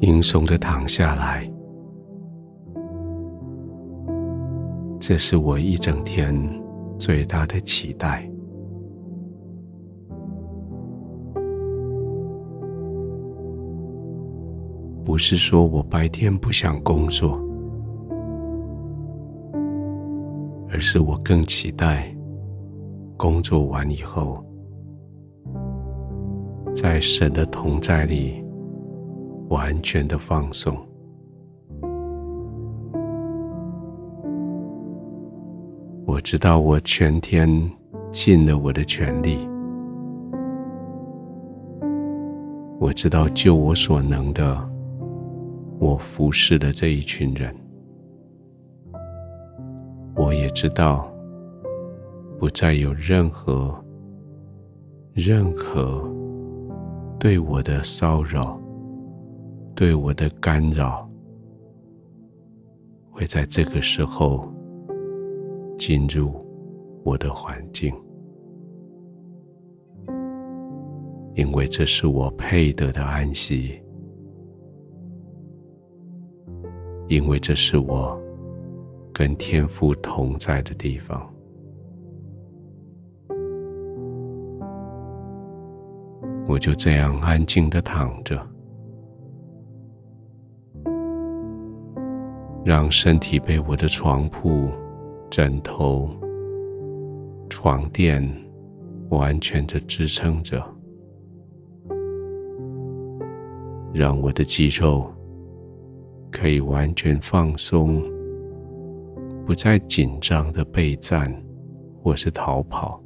轻松的躺下来。这是我一整天最大的期待。不是说我白天不想工作，而是我更期待工作完以后，在神的同在里完全的放松。我知道我全天尽了我的全力，我知道就我所能的。我服侍的这一群人，我也知道，不再有任何、任何对我的骚扰、对我的干扰，会在这个时候进入我的环境，因为这是我配得的安息。因为这是我跟天父同在的地方，我就这样安静的躺着，让身体被我的床铺、枕头、床垫完全的支撑着，让我的肌肉。可以完全放松，不再紧张的备战或是逃跑。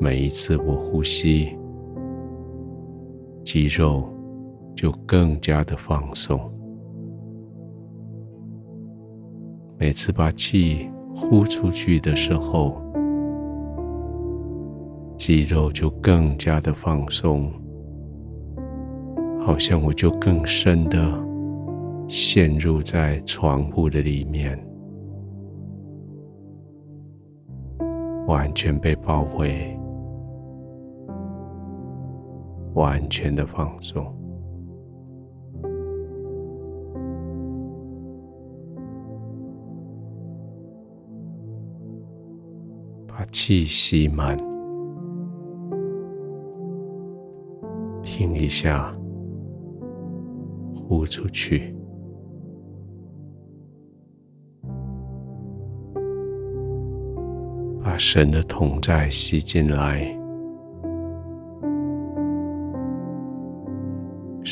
每一次我呼吸，肌肉就更加的放松。每次把气呼出去的时候，肌肉就更加的放松，好像我就更深的陷入在床铺的里面，完全被包围，完全的放松，把气吸满。停一下，呼出去，把神的同在吸进来。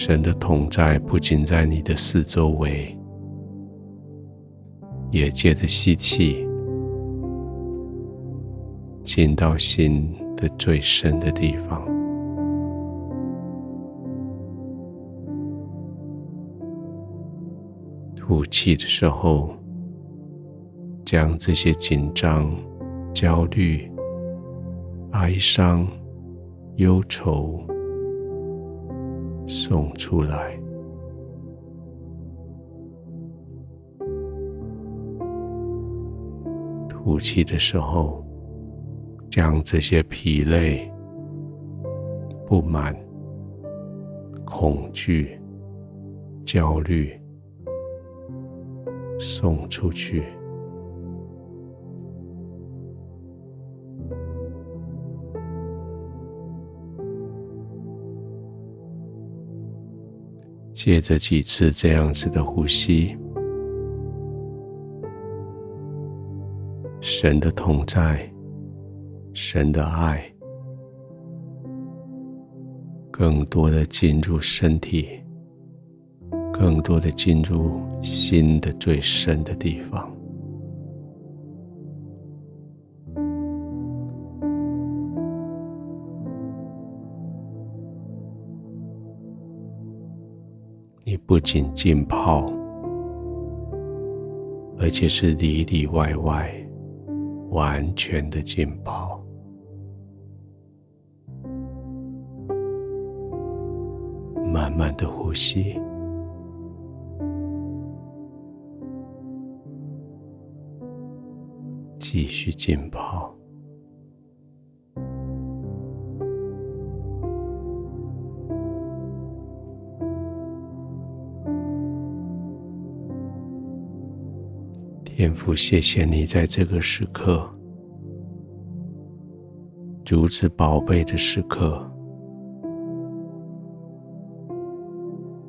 神的同在不仅在你的四周围，也借着吸气进到心的最深的地方。吐气的时候，将这些紧张、焦虑、哀伤、忧愁送出来。吐气的时候，将这些疲累、不满、恐惧、焦虑。送出去。借着几次这样子的呼吸，神的同在，神的爱，更多的进入身体。更多的进入心的最深的地方，不仅浸泡，而且是里里外外完全的浸泡。慢慢的呼吸。继续浸泡，天父，谢谢你在这个时刻，如此宝贝的时刻，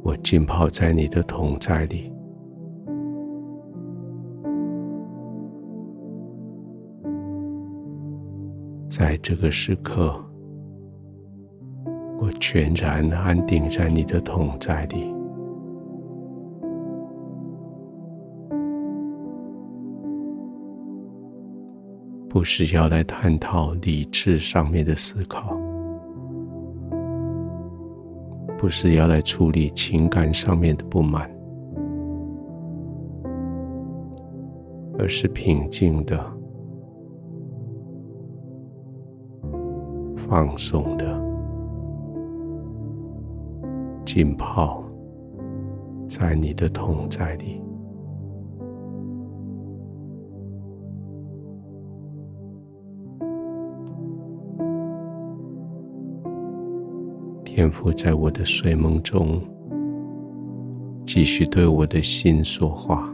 我浸泡在你的同在里。在这个时刻，我全然安定在你的同在里，不是要来探讨理智上面的思考，不是要来处理情感上面的不满，而是平静的。放松的浸泡在你的同在里，潜伏在我的睡梦中继续对我的心说话。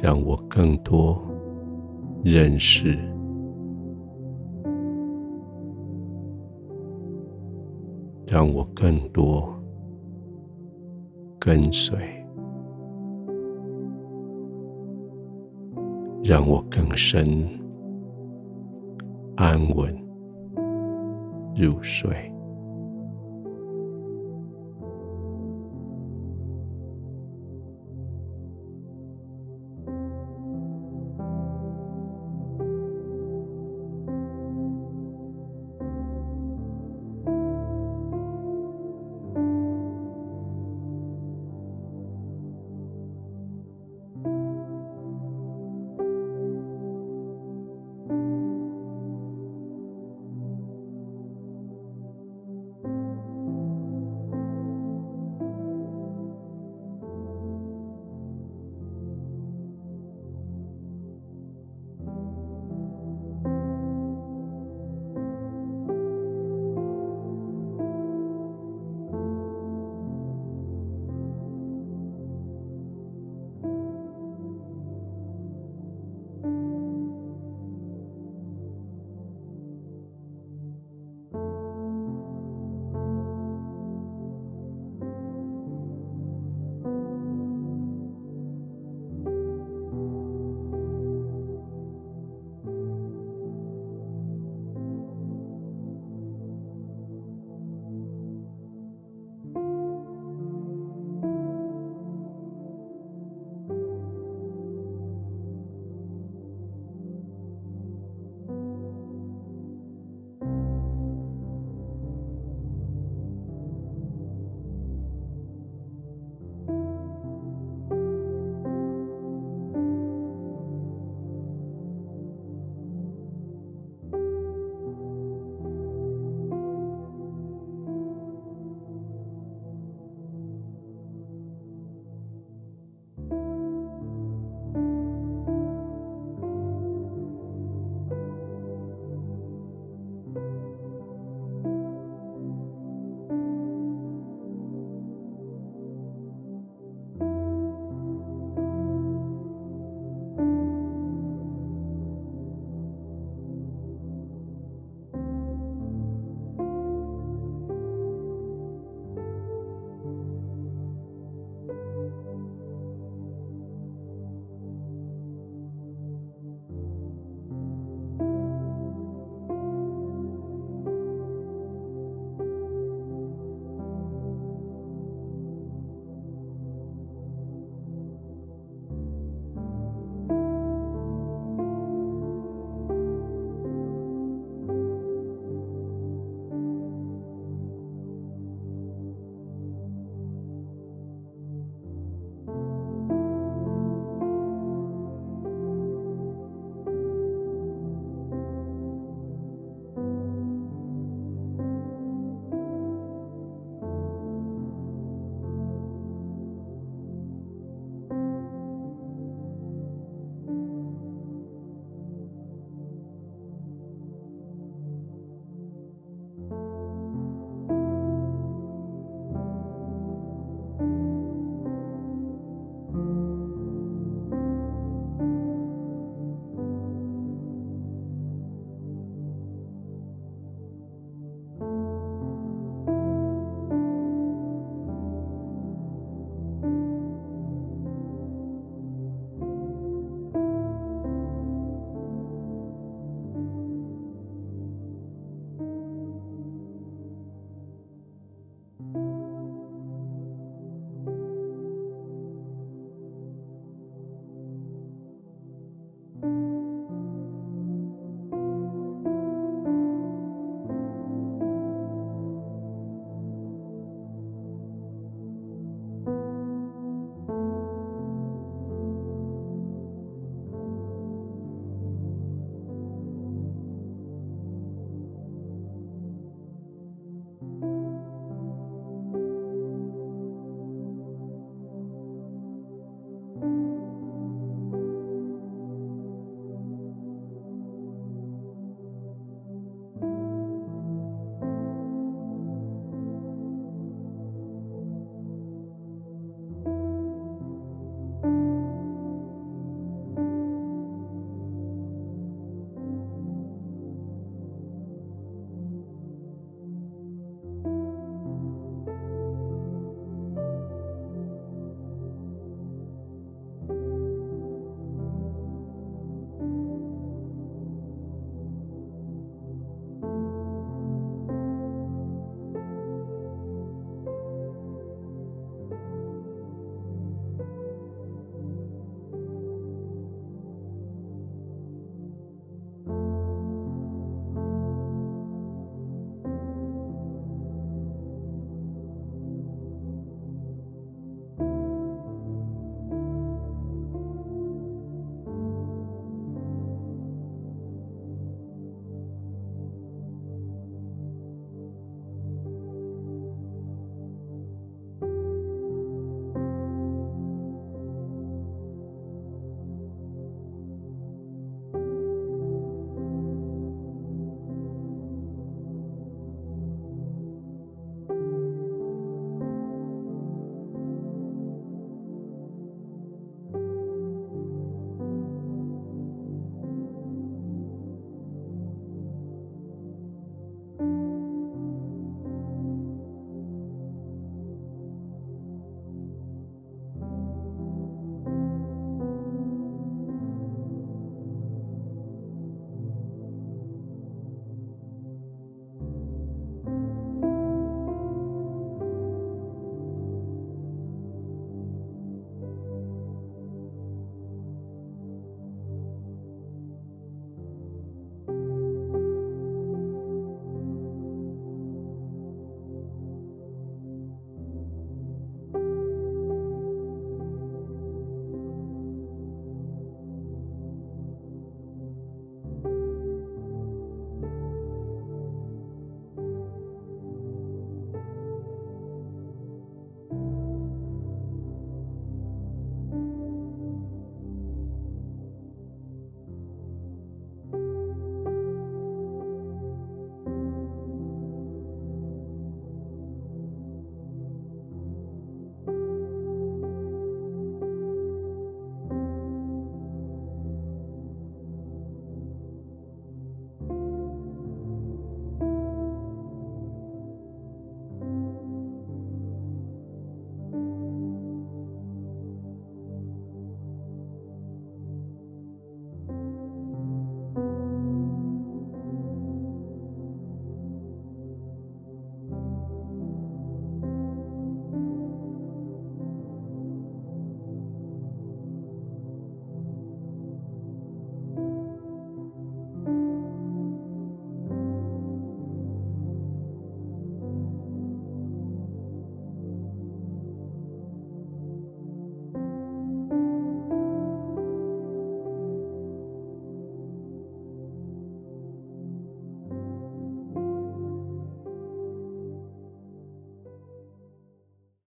让我更多认识，让我更多跟随，让我更深安稳入睡。